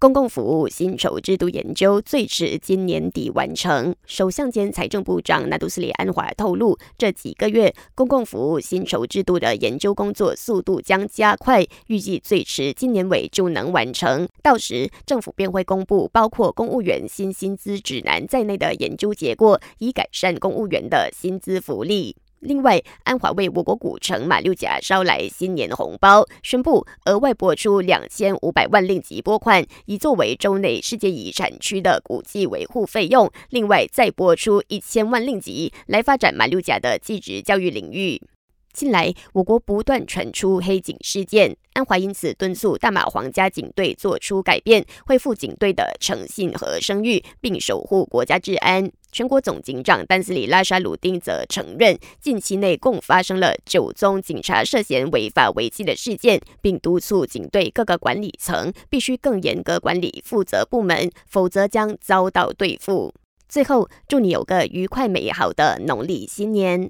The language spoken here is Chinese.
公共服务薪酬制度研究最迟今年底完成。首相兼财政部长纳杜斯里安华透露，这几个月公共服务薪酬制度的研究工作速度将加快，预计最迟今年尾就能完成。到时政府便会公布包括公务员新薪资指南在内的研究结果，以改善公务员的薪资福利。另外，安华为我国古城马六甲捎来新年红包，宣布额外拨出两千五百万令吉拨款，以作为州内世界遗产区的古迹维护费用。另外，再拨出一千万令吉来发展马六甲的继职教育领域。近来，我国不断传出黑警事件，安华因此敦促大马皇家警队做出改变，恢复警队的诚信和声誉，并守护国家治安。全国总警长丹斯里拉沙鲁丁则承认，近期内共发生了九宗警察涉嫌违法违纪的事件，并督促警队各个管理层必须更严格管理负责部门，否则将遭到对付。最后，祝你有个愉快美好的农历新年！